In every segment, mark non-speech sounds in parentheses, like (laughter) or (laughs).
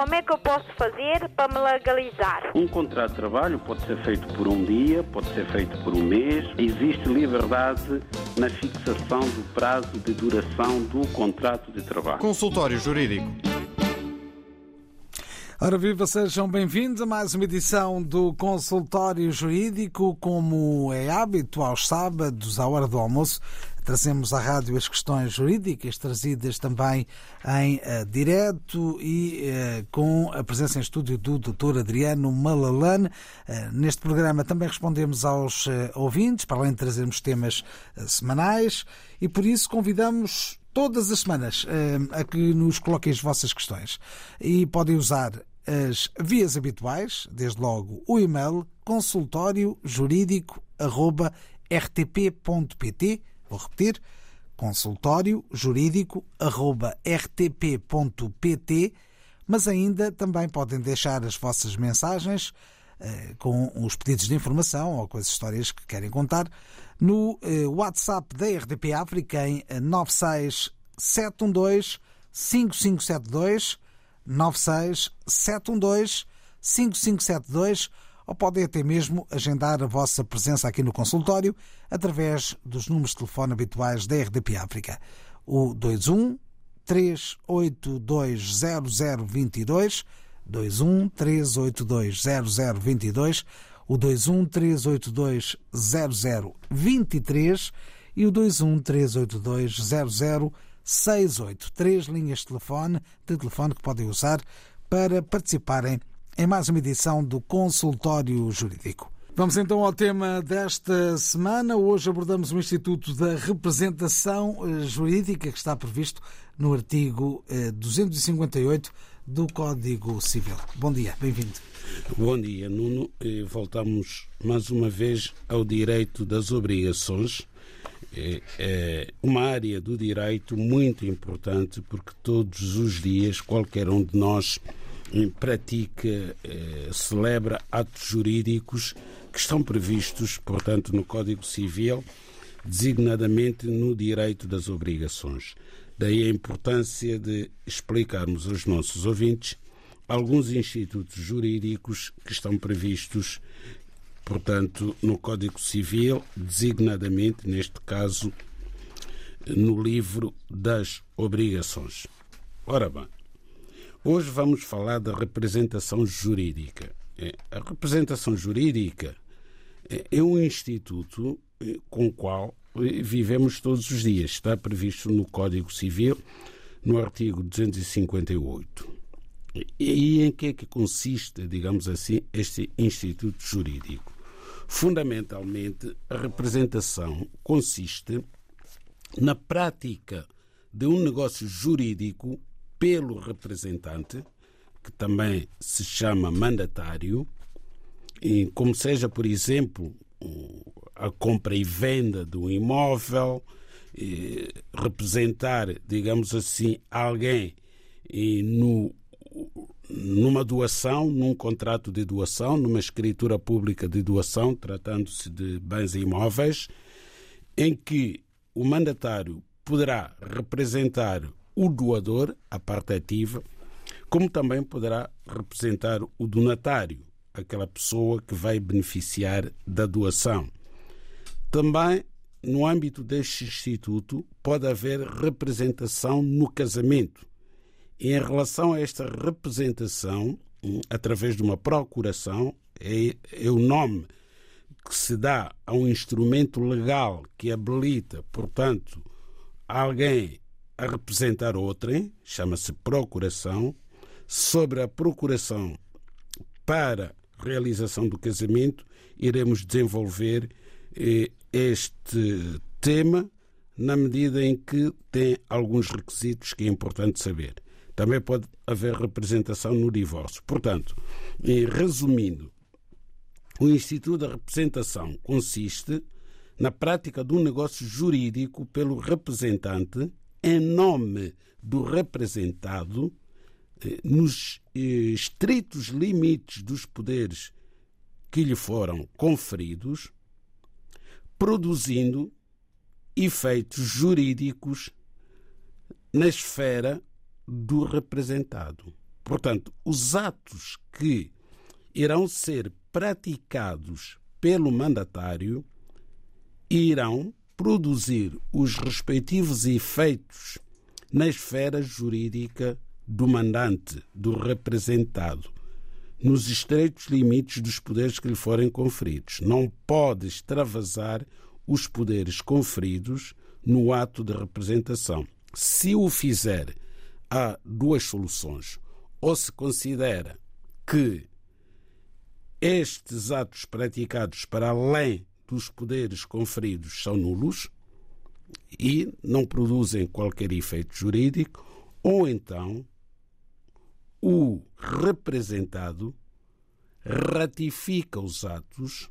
Como é que eu posso fazer para me legalizar? Um contrato de trabalho pode ser feito por um dia, pode ser feito por um mês. Existe liberdade na fixação do prazo de duração do contrato de trabalho. Consultório Jurídico. Ora viva, sejam bem-vindos a mais uma edição do Consultório Jurídico. Como é hábito, aos sábados, à hora do almoço, trazemos à rádio as questões jurídicas, trazidas também em uh, direto e uh, com a presença em estúdio do Dr. Adriano Malalane. Uh, neste programa também respondemos aos ouvintes, para além de trazermos temas semanais, e por isso convidamos todas as semanas a que nos coloquem as vossas questões. E podem usar as vias habituais, desde logo o e-mail consultório jurídico@rtp.pt. Vou repetir: consultório jurídico@rtp.pt. Mas ainda também podem deixar as vossas mensagens eh, com os pedidos de informação ou com as histórias que querem contar no eh, WhatsApp da RDP África em 96712 5572 96 712 5572 ou podem até mesmo agendar a vossa presença aqui no consultório através dos números de telefone habituais da RDP África. O 21 382 0022, 21 382 0022, o 21 382 0023 e o 21 382 00 68. Três linhas de telefone, de telefone que podem usar para participarem em mais uma edição do Consultório Jurídico. Vamos então ao tema desta semana. Hoje abordamos o Instituto da Representação eh, Jurídica, que está previsto no artigo 258 eh, do Código Civil. Bom dia, bem-vindo. Bom dia, Nuno. Voltamos mais uma vez ao direito das obrigações é, é uma área do direito muito importante porque todos os dias qualquer um de nós pratica, é, celebra atos jurídicos que estão previstos, portanto, no Código Civil, designadamente no direito das obrigações. Daí a importância de explicarmos aos nossos ouvintes alguns institutos jurídicos que estão previstos portanto, no Código Civil, designadamente, neste caso, no livro das obrigações. Ora bem, hoje vamos falar da representação jurídica. É, a representação jurídica é, é um instituto é, com o qual vivemos todos os dias. Está previsto no Código Civil, no artigo 258. E em que é que consiste, digamos assim, este instituto jurídico? Fundamentalmente, a representação consiste na prática de um negócio jurídico pelo representante, que também se chama mandatário, como seja, por exemplo, a compra e venda de um imóvel, representar, digamos assim, alguém no numa doação, num contrato de doação, numa escritura pública de doação, tratando-se de bens imóveis, em que o mandatário poderá representar o doador, a parte ativa, como também poderá representar o donatário, aquela pessoa que vai beneficiar da doação. Também, no âmbito deste instituto, pode haver representação no casamento em relação a esta representação, hum, através de uma procuração, é, é o nome que se dá a um instrumento legal que habilita, portanto, alguém a representar outrem, chama-se procuração. Sobre a procuração para realização do casamento, iremos desenvolver eh, este tema na medida em que tem alguns requisitos que é importante saber. Também pode haver representação no divórcio. Portanto, resumindo, o Instituto da Representação consiste na prática de um negócio jurídico pelo representante em nome do representado eh, nos eh, estritos limites dos poderes que lhe foram conferidos, produzindo efeitos jurídicos na esfera do representado. Portanto, os atos que irão ser praticados pelo mandatário irão produzir os respectivos efeitos na esfera jurídica do mandante, do representado, nos estreitos limites dos poderes que lhe forem conferidos. Não pode extravasar os poderes conferidos no ato de representação. Se o fizer, há duas soluções. Ou se considera que estes atos praticados para além dos poderes conferidos são nulos e não produzem qualquer efeito jurídico, ou então o representado ratifica os atos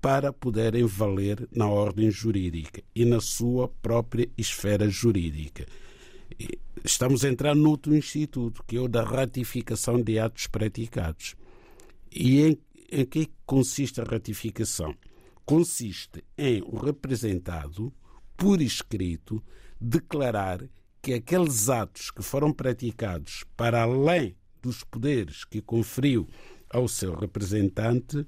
para poderem valer na ordem jurídica e na sua própria esfera jurídica. Estamos a entrar noutro instituto, que é o da ratificação de atos praticados. E em, em que consiste a ratificação? Consiste em o representado, por escrito, declarar que aqueles atos que foram praticados para além dos poderes que conferiu ao seu representante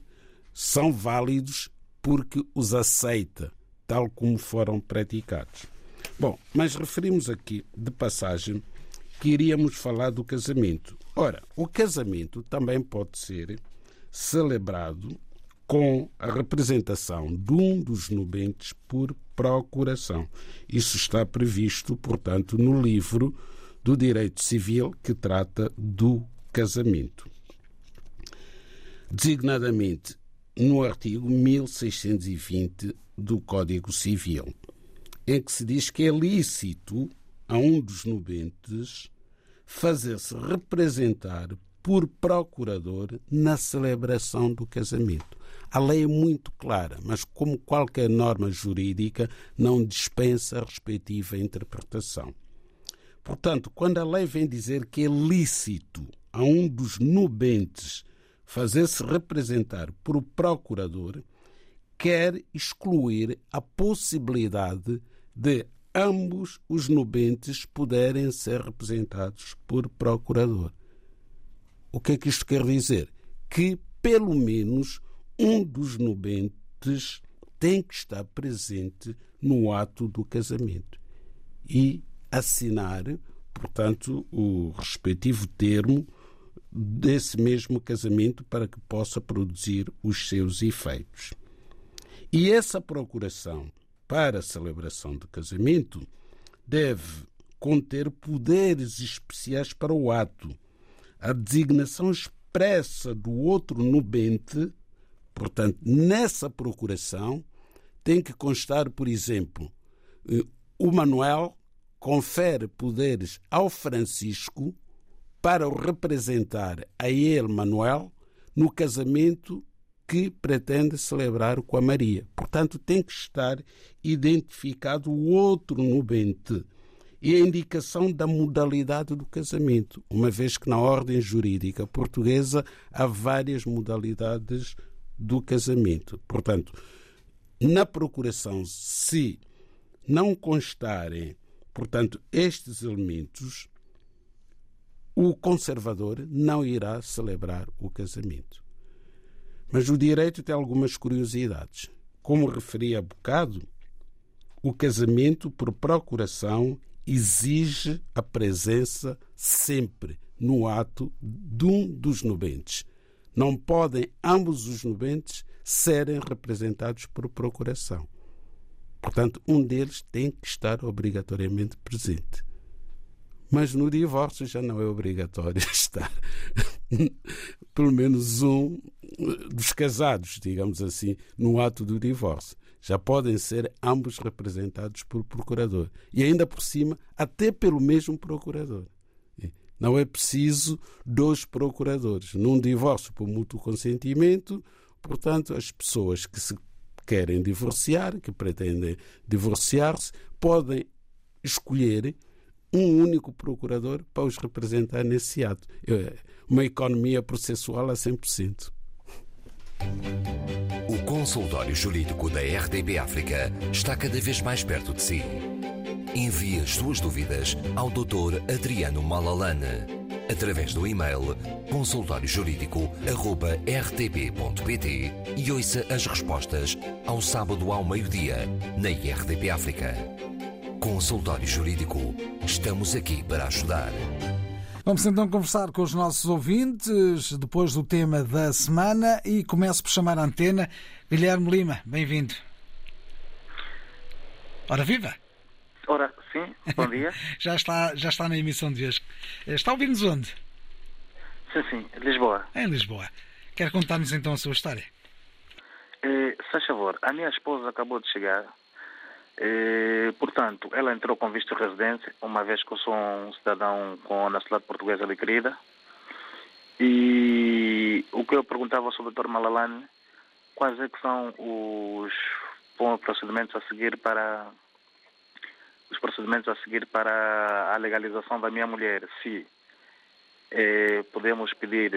são válidos porque os aceita, tal como foram praticados. Bom, mas referimos aqui de passagem que iríamos falar do casamento. Ora, o casamento também pode ser celebrado com a representação de um dos nubentes por procuração. Isso está previsto, portanto, no livro do Direito Civil que trata do casamento. Designadamente no artigo 1620 do Código Civil, em que se diz que é lícito a um dos nubentes fazer-se representar por procurador na celebração do casamento. A lei é muito clara, mas como qualquer norma jurídica, não dispensa a respectiva interpretação. Portanto, quando a lei vem dizer que é lícito a um dos nubentes fazer-se representar por procurador, quer excluir a possibilidade de ambos os nubentes poderem ser representados por procurador. O que é que isto quer dizer? Que, pelo menos, um dos nubentes tem que estar presente no ato do casamento e assinar, portanto, o respectivo termo desse mesmo casamento para que possa produzir os seus efeitos. E essa procuração para a celebração do casamento deve conter poderes especiais para o ato, a designação expressa do outro nubente, portanto, nessa procuração tem que constar, por exemplo, eh, o Manuel confere poderes ao Francisco para o representar a ele, Manuel, no casamento que pretende celebrar com a Maria. Portanto, tem que estar identificado o outro nubente e a indicação da modalidade do casamento, uma vez que na ordem jurídica portuguesa há várias modalidades do casamento. Portanto, na procuração, se não constarem, portanto, estes elementos, o conservador não irá celebrar o casamento. Mas o direito tem algumas curiosidades. Como referi há bocado, o casamento por procuração exige a presença sempre no ato de um dos nubentes. Não podem ambos os nubentes serem representados por procuração. Portanto, um deles tem que estar obrigatoriamente presente. Mas no divórcio já não é obrigatório (laughs) estar pelo menos um dos casados, digamos assim, no ato do divórcio. Já podem ser ambos representados por procurador. E ainda por cima, até pelo mesmo procurador. Não é preciso dois procuradores. Num divórcio por mútuo consentimento, portanto, as pessoas que se querem divorciar, que pretendem divorciar-se, podem escolher um único procurador para os representar nesse ato. Uma economia processual a 100%. Consultório jurídico da RDB África está cada vez mais perto de si. Envie as suas dúvidas ao Dr. Adriano Malalane através do e-mail consultóriojurídico.rtp.pt e ouça as respostas ao sábado ao meio-dia na IRTP África. Consultório Jurídico. Estamos aqui para ajudar. Vamos então conversar com os nossos ouvintes depois do tema da semana e começo por chamar a antena. Guilherme Lima, bem-vindo. Ora viva! Ora, sim, bom dia. (laughs) já, está, já está na emissão de hoje. Está a ouvir-nos onde? Sim, sim, Lisboa. Em Lisboa. Quer contar-nos então a sua história? Eh, se faz favor, a minha esposa acabou de chegar. Eh, portanto, ela entrou com visto de residência, uma vez que eu sou um cidadão com a nacionalidade portuguesa adquirida. E o que eu perguntava sobre o Dr. Malalane, quais é que são os procedimentos a seguir para os procedimentos a seguir para a legalização da minha mulher, se eh, podemos pedir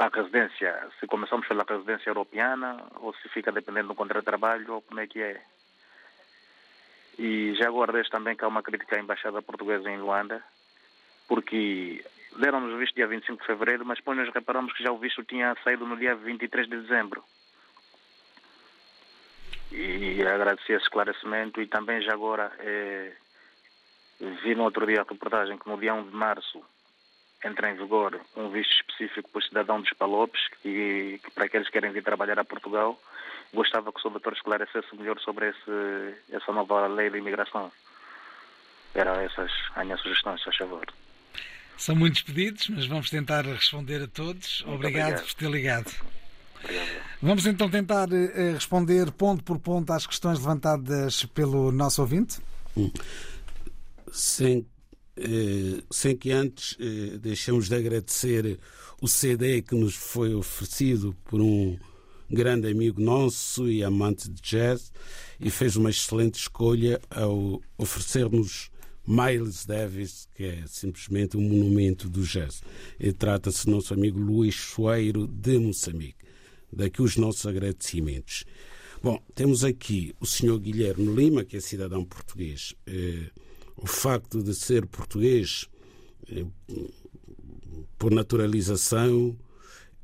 a residência, se começamos pela residência europeana ou se fica dependendo do contrato de trabalho ou como é que é. E já agora também que há uma crítica à Embaixada Portuguesa em Luanda, porque deram-nos o visto dia 25 de fevereiro, mas depois nós reparamos que já o visto tinha saído no dia 23 de dezembro. E agradecer esse esclarecimento e também já agora eh, vi no outro dia a reportagem que no dia 1 de março entra em vigor um visto específico para o cidadão dos Palopes, que, que para aqueles que querem vir trabalhar a Portugal, gostava que o doutor esclarecesse melhor sobre esse, essa nova lei de imigração. Eram essas as minhas sugestões, se favor. São muitos pedidos, mas vamos tentar responder a todos. Obrigado, obrigado, por ter ligado. Obrigado. Vamos então tentar uh, responder ponto por ponto às questões levantadas pelo nosso ouvinte. Sem, eh, sem que antes eh, deixemos de agradecer o CD que nos foi oferecido por um grande amigo nosso e amante de jazz e fez uma excelente escolha ao oferecer-nos Miles Davis, que é simplesmente um monumento do jazz. Trata-se do nosso amigo Luís Soeiro de Moçambique. Daqui os nossos agradecimentos. Bom, temos aqui o senhor Guilherme Lima, que é cidadão português. Eh, o facto de ser português eh, por naturalização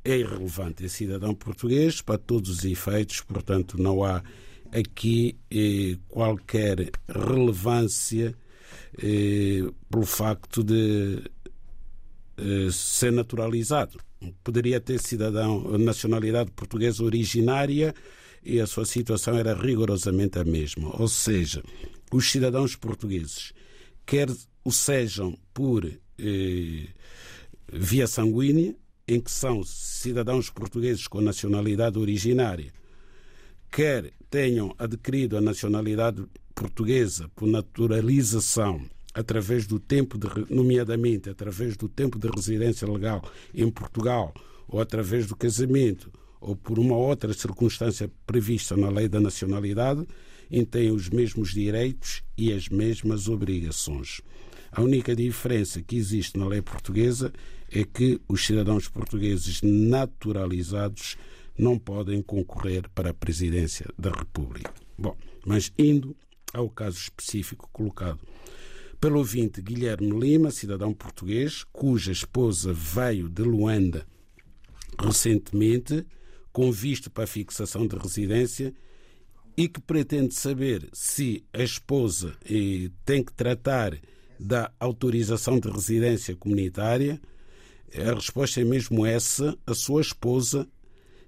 é irrelevante. É cidadão português para todos os efeitos, portanto, não há aqui eh, qualquer relevância eh, pelo facto de eh, ser naturalizado. Poderia ter cidadão nacionalidade portuguesa originária e a sua situação era rigorosamente a mesma. Ou seja, os cidadãos portugueses, quer o sejam por eh, via sanguínea, em que são cidadãos portugueses com nacionalidade originária, quer tenham adquirido a nacionalidade portuguesa por naturalização através do tempo de, nomeadamente através do tempo de residência legal em Portugal ou através do casamento ou por uma outra circunstância prevista na lei da nacionalidade, têm os mesmos direitos e as mesmas obrigações. A única diferença que existe na lei portuguesa é que os cidadãos portugueses naturalizados não podem concorrer para a presidência da República. Bom, mas indo ao caso específico colocado pelo ouvinte Guilherme Lima, cidadão português, cuja esposa veio de Luanda recentemente, com visto para fixação de residência, e que pretende saber se a esposa eh, tem que tratar da autorização de residência comunitária. A resposta é mesmo essa. A sua esposa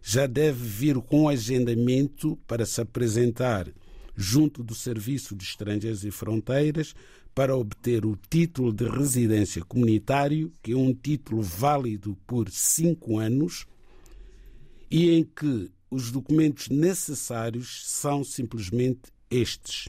já deve vir com agendamento para se apresentar junto do Serviço de Estrangeiros e Fronteiras para obter o título de residência comunitário, que é um título válido por cinco anos e em que os documentos necessários são simplesmente estes: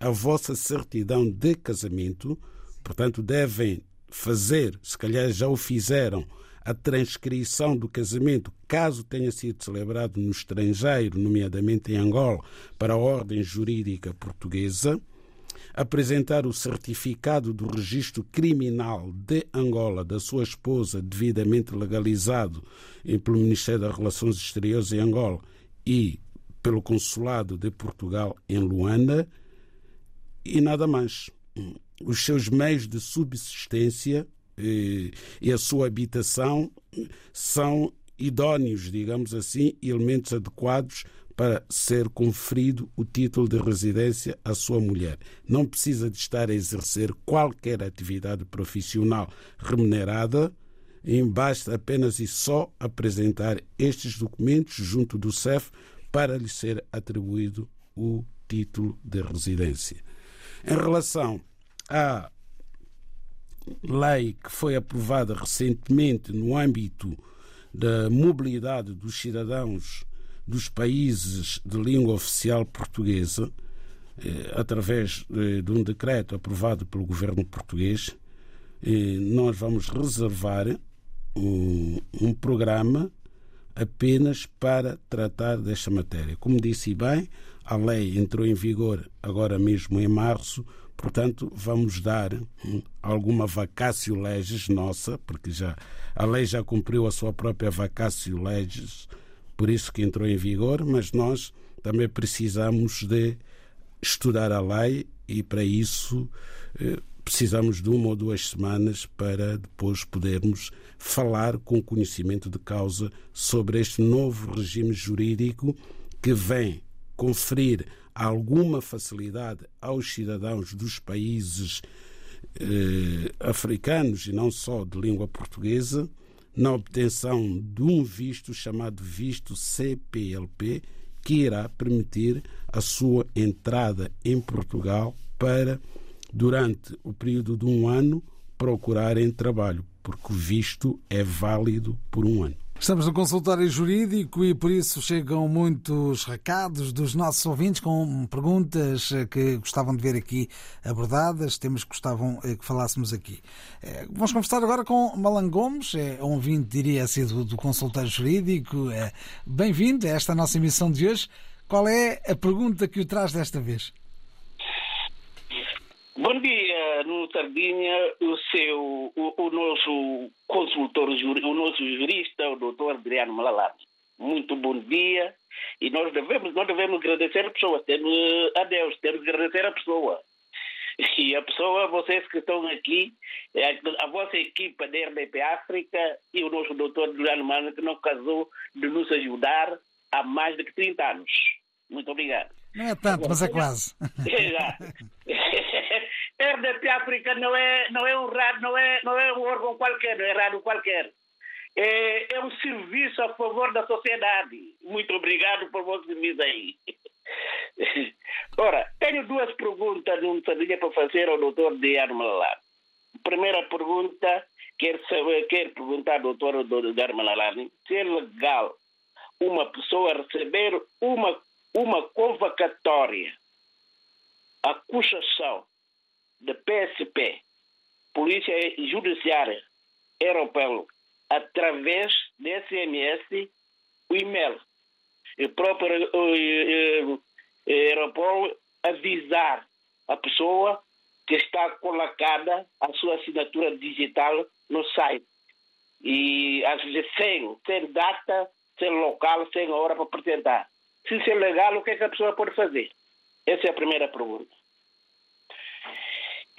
a vossa certidão de casamento, portanto, devem fazer, se calhar já o fizeram, a transcrição do casamento, caso tenha sido celebrado no estrangeiro, nomeadamente em Angola, para a ordem jurídica portuguesa, apresentar o certificado do registro criminal de Angola da sua esposa, devidamente legalizado pelo Ministério das Relações Exteriores em Angola e pelo Consulado de Portugal em Luanda, e nada mais. Os seus meios de subsistência e, e a sua habitação são idóneos, digamos assim, elementos adequados para ser conferido o título de residência à sua mulher. Não precisa de estar a exercer qualquer atividade profissional remunerada, e basta apenas e só apresentar estes documentos junto do CEF para lhe ser atribuído o título de residência. Em relação à lei que foi aprovada recentemente no âmbito da mobilidade dos cidadãos dos países de língua oficial portuguesa, eh, através eh, de um decreto aprovado pelo governo português, eh, nós vamos reservar um, um programa apenas para tratar desta matéria. Como disse bem, a lei entrou em vigor agora mesmo em março, portanto, vamos dar alguma vacácio legis nossa, porque já a lei já cumpriu a sua própria vacácio legis por isso que entrou em vigor, mas nós também precisamos de estudar a lei e para isso eh, precisamos de uma ou duas semanas para depois podermos falar com conhecimento de causa sobre este novo regime jurídico que vem conferir alguma facilidade aos cidadãos dos países eh, africanos e não só de língua portuguesa na obtenção de um visto chamado visto CPLP, que irá permitir a sua entrada em Portugal para, durante o período de um ano, procurarem trabalho, porque o visto é válido por um ano. Estamos no consultório jurídico e por isso chegam muitos recados dos nossos ouvintes com perguntas que gostavam de ver aqui abordadas, temas que gostavam eh, que falássemos aqui. Eh, vamos conversar agora com Malan Gomes, é um ouvinte, diria assim, do, do consultório jurídico. Bem-vindo a esta nossa emissão de hoje. Qual é a pergunta que o traz desta vez? Bom dia, Nuno Sardinha, o seu, o, o nosso consultor, o nosso jurista, o doutor Adriano Malalani. Muito bom dia e nós devemos, nós devemos agradecer a pessoa, temos, a Deus, temos que agradecer a pessoa. E a pessoa, vocês que estão aqui, a vossa equipa da RDP África e o nosso doutor Adriano Malalani que não casou de nos ajudar há mais de 30 anos. Muito obrigado. Não é tanto, mas é quase. (laughs) (laughs) (laughs) RDP África não é, não é um rádio, não é, não é um órgão qualquer, não é rádio qualquer. É, é um serviço a favor da sociedade. Muito obrigado por você me aí. (laughs) Ora, tenho duas perguntas num sardinha para fazer ao doutor Diano Malalani. Primeira pergunta, quero, saber, quero perguntar ao doutor Diano Malalani se é legal uma pessoa receber uma uma convocatória, acusação de PSP, Polícia Judiciária Europeia, através de SMS, o e-mail. O próprio uh, Europol avisar a pessoa que está colocada a sua assinatura digital no site. E às vezes sem, sem data, sem local, sem hora para apresentar se isso é legal, o que é que a pessoa pode fazer? Essa é a primeira pergunta.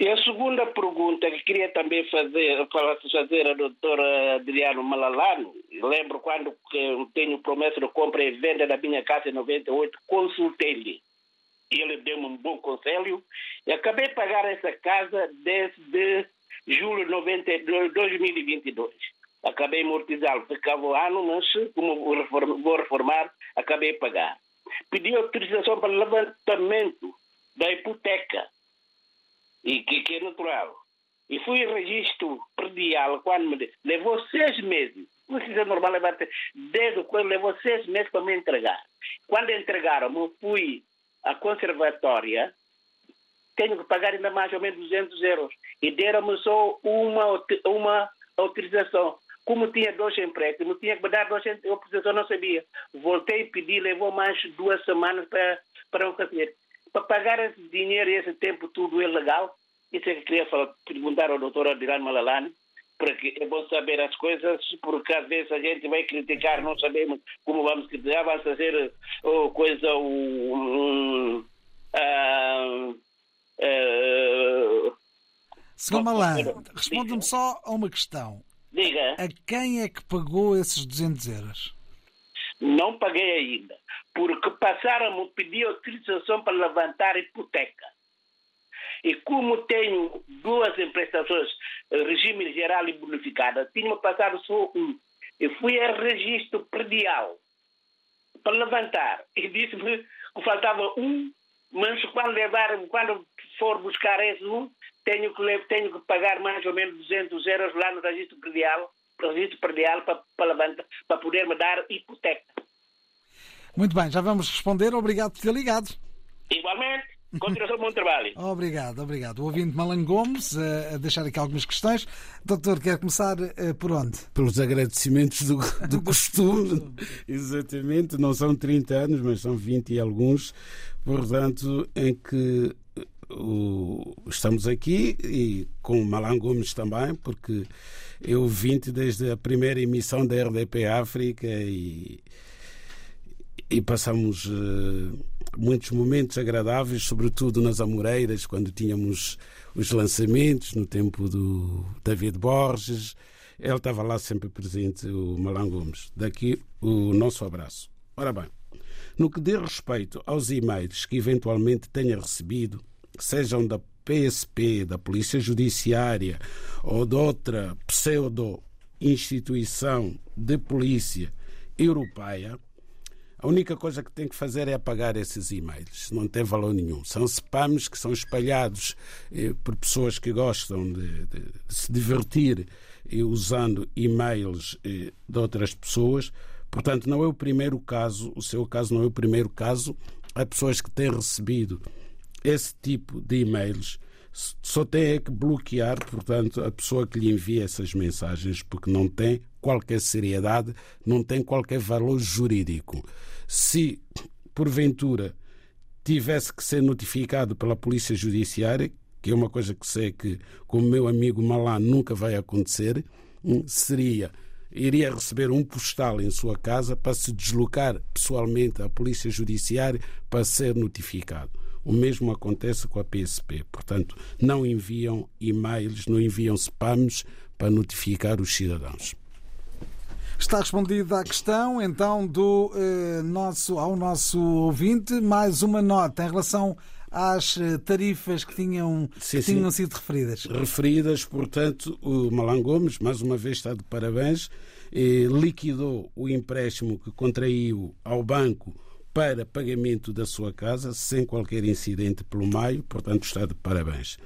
E a segunda pergunta que queria também fazer, fazer a doutora Adriano Malalano, lembro quando tenho promessa de compra e venda da minha casa em 98, consultei-lhe. Ele deu-me um bom conselho e acabei de pagar essa casa desde julho de 2022. Acabei amortizá-lo, ficava um ano, mas como vou reformar, acabei de pagar. Pedi autorização para levantamento da hipoteca, e que, que é natural. E fui registro predial quando me levou seis meses. Não precisa normal levar desde quando levou seis meses para me entregar. Quando entregaram, eu fui à conservatória, tenho que pagar ainda mais ou menos 200 euros. E deram-me só uma, uma autorização. Como tinha dois empréstimos, tinha que me dar dois eu não sabia. Voltei a pedir, levou mais duas semanas para, para não fazer. Para pagar esse dinheiro e esse tempo tudo é legal? Isso é que queria falar, perguntar ao doutor Adirano Malalani, porque é bom saber as coisas, porque às vezes a gente vai criticar, não sabemos como vamos criticar, vamos fazer oh, coisa, um, uh, uh, Senhor Malan, responda-me só a uma questão. Diga. A quem é que pagou esses 200 euros? Não paguei ainda, porque passaram a pedir autorização para levantar a hipoteca. E como tenho duas prestações, regime geral e bonificada, tinha passado só um. Eu fui a registro predial para levantar. E disse-me que faltava um, mas quando, levar, quando for buscar esse um, tenho que, tenho que pagar mais ou menos 200 euros lá no registro predial, registro predial para, para, levantar, para poder me dar hipoteca. Muito bem, já vamos responder. Obrigado por ter ligado. Igualmente. Continuação do bom trabalho. Obrigado, obrigado. O ouvinte Malan Gomes a deixar aqui algumas questões. Doutor, quer começar por onde? Pelos agradecimentos do, do (laughs) costume. Exatamente. Não são 30 anos, mas são 20 e alguns. Portanto, em que o, estamos aqui e com o Malan Gomes também, porque eu vim desde a primeira emissão da RDP África e, e passamos. Uh, muitos momentos agradáveis, sobretudo nas Amoreiras, quando tínhamos os lançamentos, no tempo do David Borges. Ele estava lá sempre presente, o Malan Gomes. Daqui o nosso abraço. Ora bem, no que diz respeito aos e-mails que eventualmente tenha recebido, sejam da PSP, da Polícia Judiciária ou de outra pseudo-instituição de polícia europeia, a única coisa que tem que fazer é apagar esses e-mails. Não tem valor nenhum. São spams que são espalhados eh, por pessoas que gostam de, de, de se divertir eh, usando e-mails eh, de outras pessoas. Portanto, não é o primeiro caso, o seu caso não é o primeiro caso. Há pessoas que têm recebido esse tipo de e-mails. Só tem é que bloquear, portanto, a pessoa que lhe envia essas mensagens, porque não tem qualquer seriedade, não tem qualquer valor jurídico. Se, porventura, tivesse que ser notificado pela Polícia Judiciária, que é uma coisa que sei que com o meu amigo Malá nunca vai acontecer, hum, seria iria receber um postal em sua casa para se deslocar pessoalmente à Polícia Judiciária para ser notificado. O mesmo acontece com a PSP. Portanto, não enviam e-mails, não enviam spams para notificar os cidadãos. Está respondida a questão, então, do eh, nosso, ao nosso ouvinte. Mais uma nota em relação às eh, tarifas que tinham, sim, que tinham sido referidas. Referidas, portanto, o Malan Gomes, mais uma vez, está de parabéns, eh, liquidou o empréstimo que contraiu ao banco para pagamento da sua casa, sem qualquer incidente pelo meio, portanto, está de parabéns.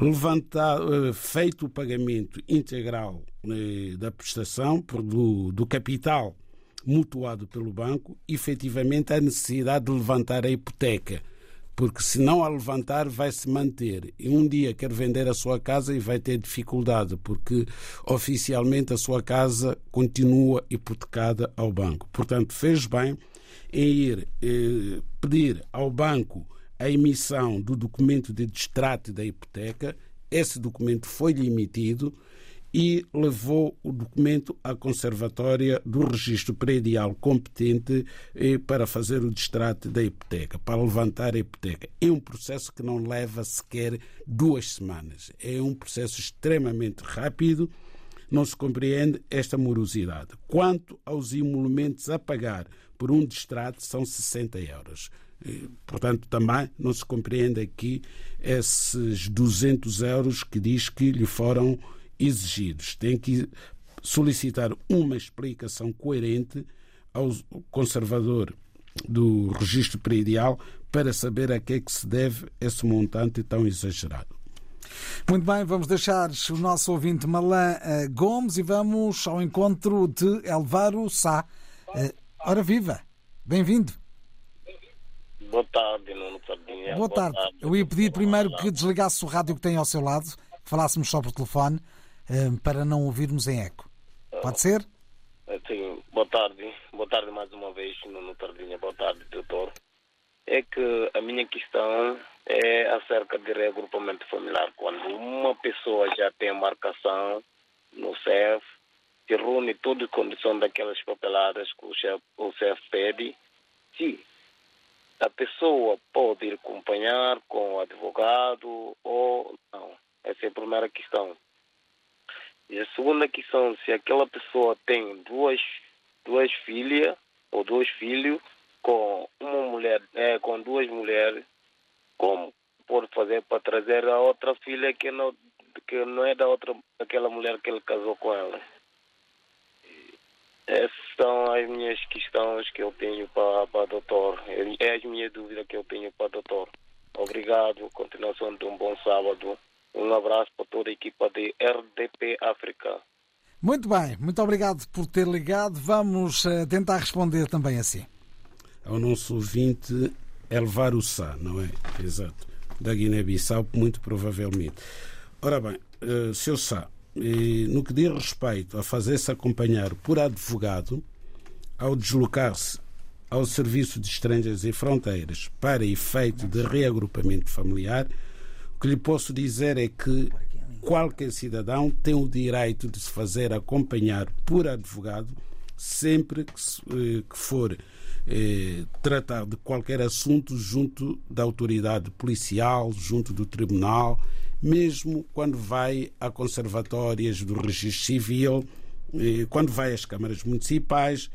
Levantado, feito o pagamento integral eh, da prestação do, do capital mutuado pelo banco, efetivamente há necessidade de levantar a hipoteca, porque se não a levantar vai se manter. E um dia quer vender a sua casa e vai ter dificuldade, porque oficialmente a sua casa continua hipotecada ao banco. Portanto, fez bem em ir eh, pedir ao banco a emissão do documento de distrato da hipoteca. Esse documento foi-lhe emitido e levou o documento à conservatória do registro predial competente eh, para fazer o distrato da hipoteca, para levantar a hipoteca. É um processo que não leva sequer duas semanas. É um processo extremamente rápido. Não se compreende esta morosidade. Quanto aos emolumentos a pagar por um distrato, são 60 euros. Portanto, também não se compreende aqui esses 200 euros que diz que lhe foram exigidos. Tem que solicitar uma explicação coerente ao conservador do registro predial para saber a que é que se deve esse montante tão exagerado. Muito bem, vamos deixar o nosso ouvinte Malan uh, Gomes e vamos ao encontro de Elvaro Sá. Ora viva, bem-vindo. Boa tarde, Nuno Sardinha. Boa, Boa tarde. tarde. Eu ia pedir primeiro que desligasse o rádio que tem ao seu lado, falássemos só por telefone. Ehm, para não ouvirmos em eco. Pode ser? Eh, sim, boa tarde. Boa tarde mais uma vez, no Tardinha. Boa tarde, doutor. É que a minha questão é acerca de reagrupamento familiar. Quando uma pessoa já tem marcação no CEF, se reúne todas as condições daquelas papeladas que o CEF pede, se a pessoa pode ir acompanhar com o advogado ou não Essa é a primeira questão. E a segunda questão, se aquela pessoa tem duas, duas filhas ou dois filhos com uma mulher, é, com duas mulheres, como pode fazer para trazer a outra filha que não, que não é da outra, daquela mulher que ele casou com ela. Essas são as minhas questões que eu tenho para, para o doutor. É as minhas dúvidas que eu tenho para o doutor. Obrigado. Continuação de um bom sábado. Um abraço para toda a equipa de RDP África. Muito bem, muito obrigado por ter ligado. Vamos uh, tentar responder também assim. Ao nosso ouvinte Elvaro Sá, não é? Exato. Da Guiné-Bissau, muito provavelmente. Ora bem, uh, seu Sá, no que diz respeito a fazer-se acompanhar por advogado ao deslocar-se ao Serviço de Estrangeiros e Fronteiras para efeito de reagrupamento familiar, o que lhe posso dizer é que qualquer cidadão tem o direito de se fazer acompanhar por advogado sempre que, eh, for eh, tratar de qualquer assunto junto da autoridade policial, junto do tribunal, mesmo quando vai a conservatórias do registro civil, eh, quando vai às câmaras municipais,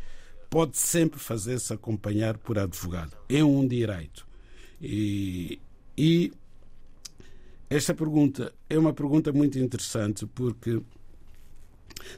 pode sempre fazer-se acompanhar por advogado. É um direito. E, e esta pergunta é uma pergunta muito interessante porque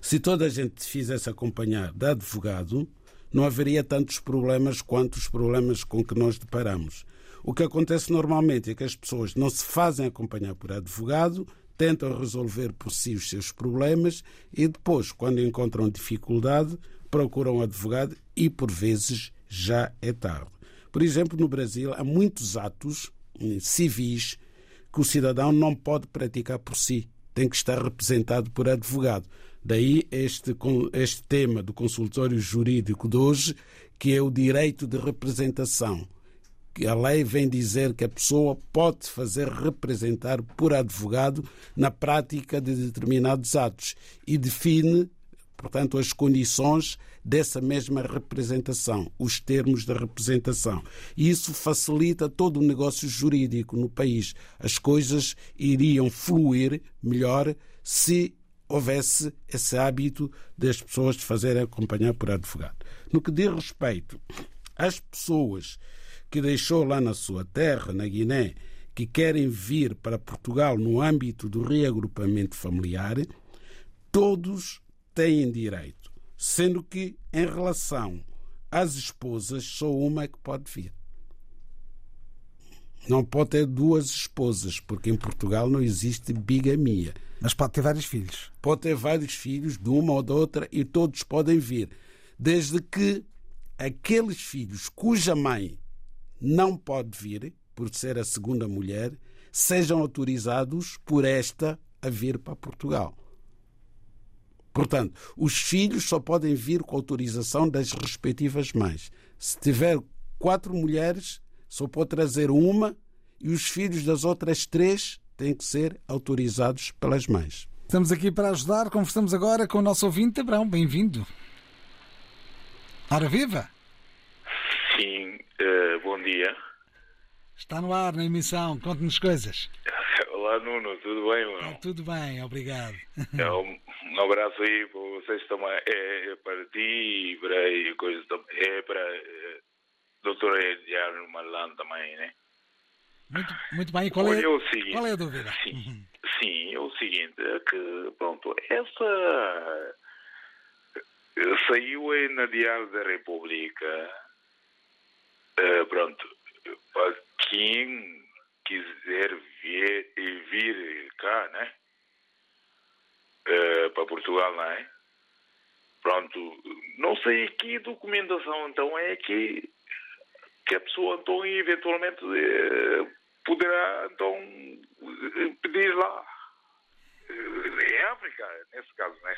se toda a gente fizesse acompanhar de advogado, não haveria tantos problemas quanto os problemas com que nós deparamos. O que acontece normalmente é que as pessoas não se fazem acompanhar por advogado, tentam resolver por si os seus problemas e depois, quando encontram dificuldade, procuram advogado e, por vezes, já é tarde. Por exemplo, no Brasil, há muitos atos eh, civis que o cidadão não pode praticar por si, tem que estar representado por advogado. Daí este, este tema do consultório jurídico de hoje, que é o direito de representação. A lei vem dizer que a pessoa pode fazer representar por advogado na prática de determinados atos e define, portanto, as condições dessa mesma representação, os termos da representação. Isso facilita todo o negócio jurídico no país. As coisas iriam fluir melhor se houvesse esse hábito das pessoas de fazerem acompanhar por advogado. No que diz respeito às pessoas que deixou lá na sua terra, na Guiné, que querem vir para Portugal no âmbito do reagrupamento familiar, todos têm direito sendo que, em relação às esposas, só uma é que pode vir. Não pode ter duas esposas, porque em Portugal não existe bigamia. Mas pode ter vários filhos. Pode ter vários filhos, de uma ou de outra, e todos podem vir. Desde que aqueles filhos cuja mãe não pode vir, por ser a segunda mulher, sejam autorizados por esta a vir para Portugal. Portanto, os filhos só podem vir com autorização das respectivas mães. Se tiver quatro mulheres, só pode trazer uma e os filhos das outras três têm que ser autorizados pelas mães. Estamos aqui para ajudar. Conversamos agora com o nosso ouvinte Abrão. Bem-vindo. Ora viva! Sim, uh, bom dia. Está no ar na emissão. Conte-nos coisas. (laughs) Olá, Nuno. Tudo bem, mano? Está tudo bem, obrigado. (laughs) É um um abraço aí para vocês também. É, é para ti e para e coisa também. É para é, doutora Ediano Malan também, né? Muito, muito bem. Qual é, é, o seguinte, qual é a dúvida? Sim, uhum. sim, é o seguinte, é que, pronto, essa saiu aí na Diário da República, uh, pronto, para quem quiser vir, vir cá, né? uh, para Portugal, não é? Pronto, não sei que documentação então é que, que a pessoa então eventualmente uh, poderá então pedir lá. Em África, nesse caso, não é?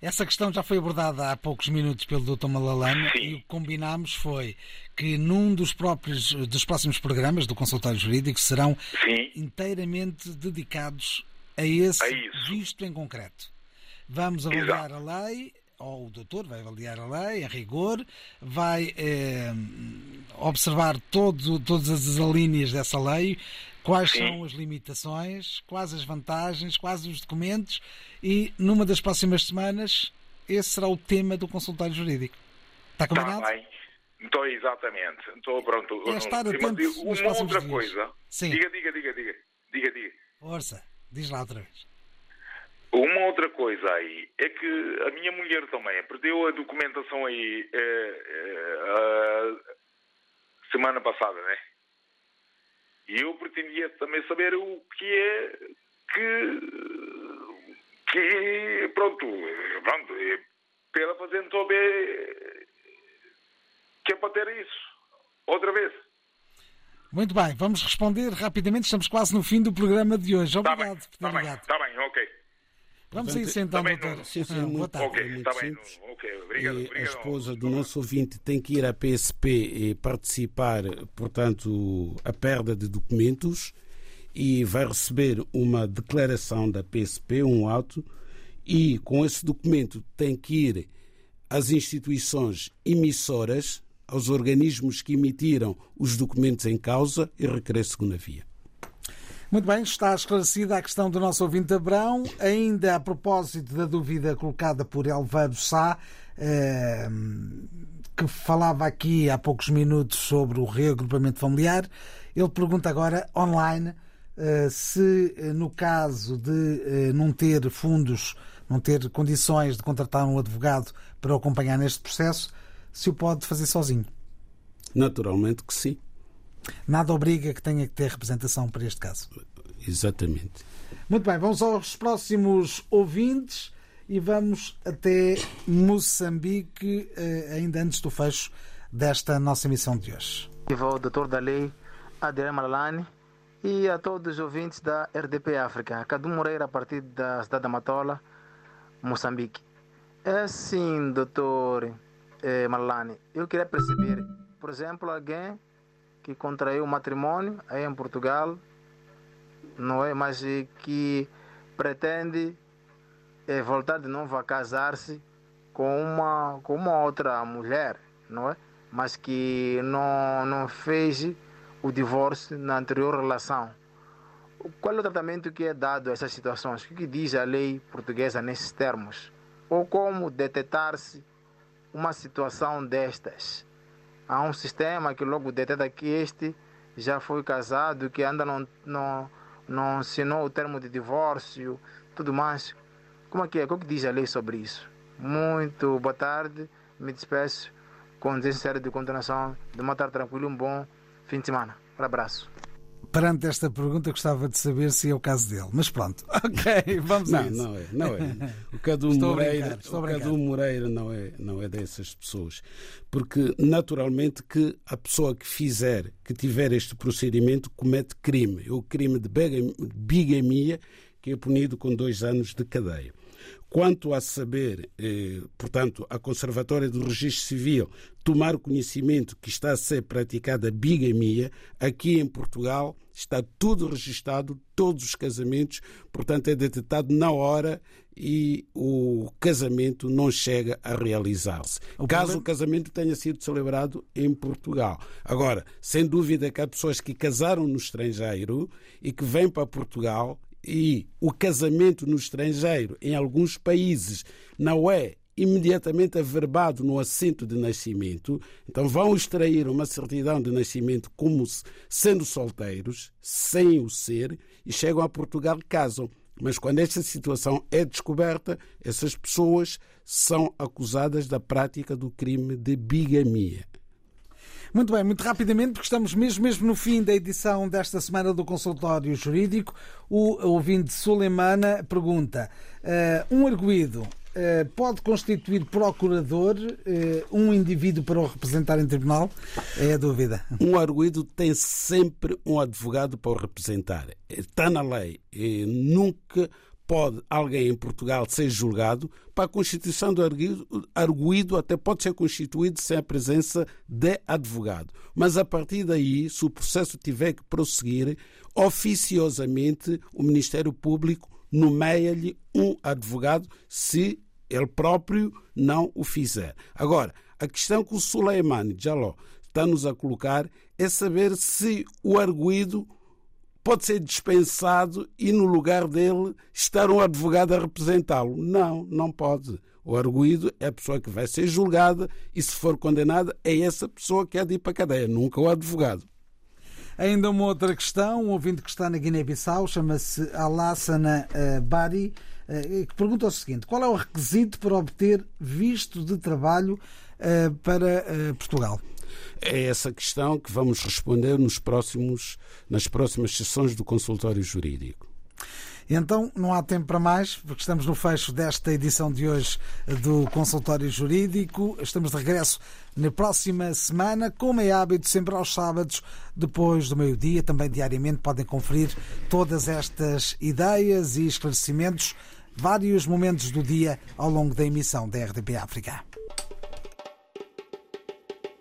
Essa questão já foi abordada há poucos minutos pelo Dr. Malalama e o que combinámos foi que num dos próprios dos próximos programas do consultório jurídico serão Sim. inteiramente dedicados a esse visto em concreto. Vamos avaliar Exato. a lei, ou o doutor vai avaliar a lei, a rigor, vai eh, observar todo, todas as alíneas dessa lei, quais Sim. são as limitações, quais as vantagens, quais os documentos e numa das próximas semanas esse será o tema do consultório jurídico. Está Está combinado? bem. Então, exatamente. Então, pronto. É estar atento Uma outra dias. coisa. Sim. Diga, diga, diga, diga. Diga, diga. Força, diz lá outra vez. Uma outra coisa aí é que a minha mulher também perdeu a documentação aí eh, eh, a semana passada, né? E eu pretendia também saber o que é que que pronto, pronto, eh, pela fazendo saber que é para ter isso outra vez. Muito bem, vamos responder rapidamente, estamos quase no fim do programa de hoje. Obrigado ter bem, está bem, ok. Vamos a Portanto, isso então, também doutor. não- Sim, sim, Ah, muito- Boa. Ok, muito bem, simples. ok, obrigado. E a obrigado. esposa do nosso ouvinte tem que ir à PSP e participar, portanto, a perda de documentos e vai receber uma declaração da PSP, um ato, e com esse documento tem que ir às instituições emissoras, aos organismos que emitiram os documentos em causa e requerer segunda via. Muito bem, está esclarecida a questão do nosso ouvinte Abrão. Ainda a propósito da dúvida colocada por Elveiro Sá, eh, que falava aqui há poucos minutos sobre o reagrupamento familiar, ele pergunta agora online eh, se eh, no caso de não ter fundos, não ter condições de contratar um advogado para o acompanhar neste processo, se o pode fazer sozinho. Naturalmente que sim, Nada obriga que tenha que ter representação para este caso. exatamente. Muito bem, vamos aos próximos ouvintes e vamos até Moçambique, eh, ainda antes do fecho desta nossa emissão de hoje. Viva o doutor da lei, Adriano Malalani, e a todos os ouvintes da RDP África. Cadu Moreira, a partir da cidade da Matola, Moçambique. É sim, doutor eh, Malalani, eu queria perceber, por exemplo, alguém que contraiu matrimônio aí em Portugal, não é? Mas eh, que pretende eh, voltar de novo a casar-se com uma, com uma outra mulher, não é? Mas que não, não fez o divórcio na anterior relação. Qual é o tratamento que é dado a essas situações? O que diz a lei portuguesa nesses termos? Ou como detectar-se uma situação destas? Há um sistema que logo detecta que este já foi casado, que ainda não, não, não assinou o termo de divórcio, tudo mais. Como é que é? O que diz a lei sobre isso? Muito boa tarde, me despeço com desejo de continuação, de uma tarde tranquila um bom fim de semana. Um abraço. Perante esta pergunta, gostava de saber se é o caso dele. Mas pronto, (laughs) ok, vamos a Não, isso. não é, não é. (laughs) O Cadu Estou a Moreira, brincar, a o. Cadu Moreira não é, não é dessas pessoas. Porque naturalmente que a pessoa que fizer, que tiver este procedimento, comete crime. É o crime de bigamia, que é punido com dois anos de cadeia. Quanto a saber, eh, portanto, a Conservatória do Registro Civil tomar conhecimento que está a ser praticada bigamia, aqui em Portugal está tudo registado, todos os casamentos, portanto, é detectado na hora e o casamento não chega a realizar-se. Caso problema- o casamento tenha sido celebrado em Portugal. Agora, sem dúvida que há pessoas que casaram no estrangeiro e que vêm para Portugal e o casamento no estrangeiro, em alguns países, não é imediatamente averbado no assento de nascimento, então vão extrair uma certidão de nascimento como se- sendo solteiros, sem o ser, e chegam a Portugal e casam. Mas quando esta situação é descoberta, essas pessoas são acusadas da prática do crime de bigamia. Muito bem, muito rapidamente, porque estamos mesmo, mesmo no fim da edição desta semana do Consultório Jurídico. O ouvinte Suleimana pergunta: eh, um arguído eh, pode constituir procurador eh, um indivíduo para o representar em tribunal? É a dúvida. Um arguído tem sempre um advogado para o representar. Está na lei. E nunca pode alguém em Portugal ser julgado para a constituição do arguído, até pode ser constituído sem a presença de advogado. Mas a partir daí, se o processo tiver que prosseguir, oficiosamente o Ministério Público nomeia-lhe um advogado se ele próprio não o fizer. Agora, a questão que o Suleimani Jaló está-nos a colocar é saber se o arguído pode ser dispensado e no lugar dele estar um advogado a representá-lo. Não, não pode. O arguído é a pessoa que vai ser julgada e, se for condenada, é essa pessoa que é de ir para a cadeia, nunca o advogado. Ainda uma outra questão, um ouvinte que está na Guiné-Bissau, chama-se Alassana eh, Bari, eh, que pergunta o seguinte: qual é o requisito para obter visto de trabalho eh, para Portugal? É essa questão que vamos responder nos próximos, nas próximas sessões do consultório jurídico. Então, não há tempo para mais, porque estamos no fecho desta edição de hoje do Consultório Jurídico. Estamos de regresso na próxima semana, como é hábito, sempre aos sábados, depois do meio-dia. Também diariamente podem conferir todas estas ideias e esclarecimentos, vários momentos do dia ao longo da emissão da RDP África.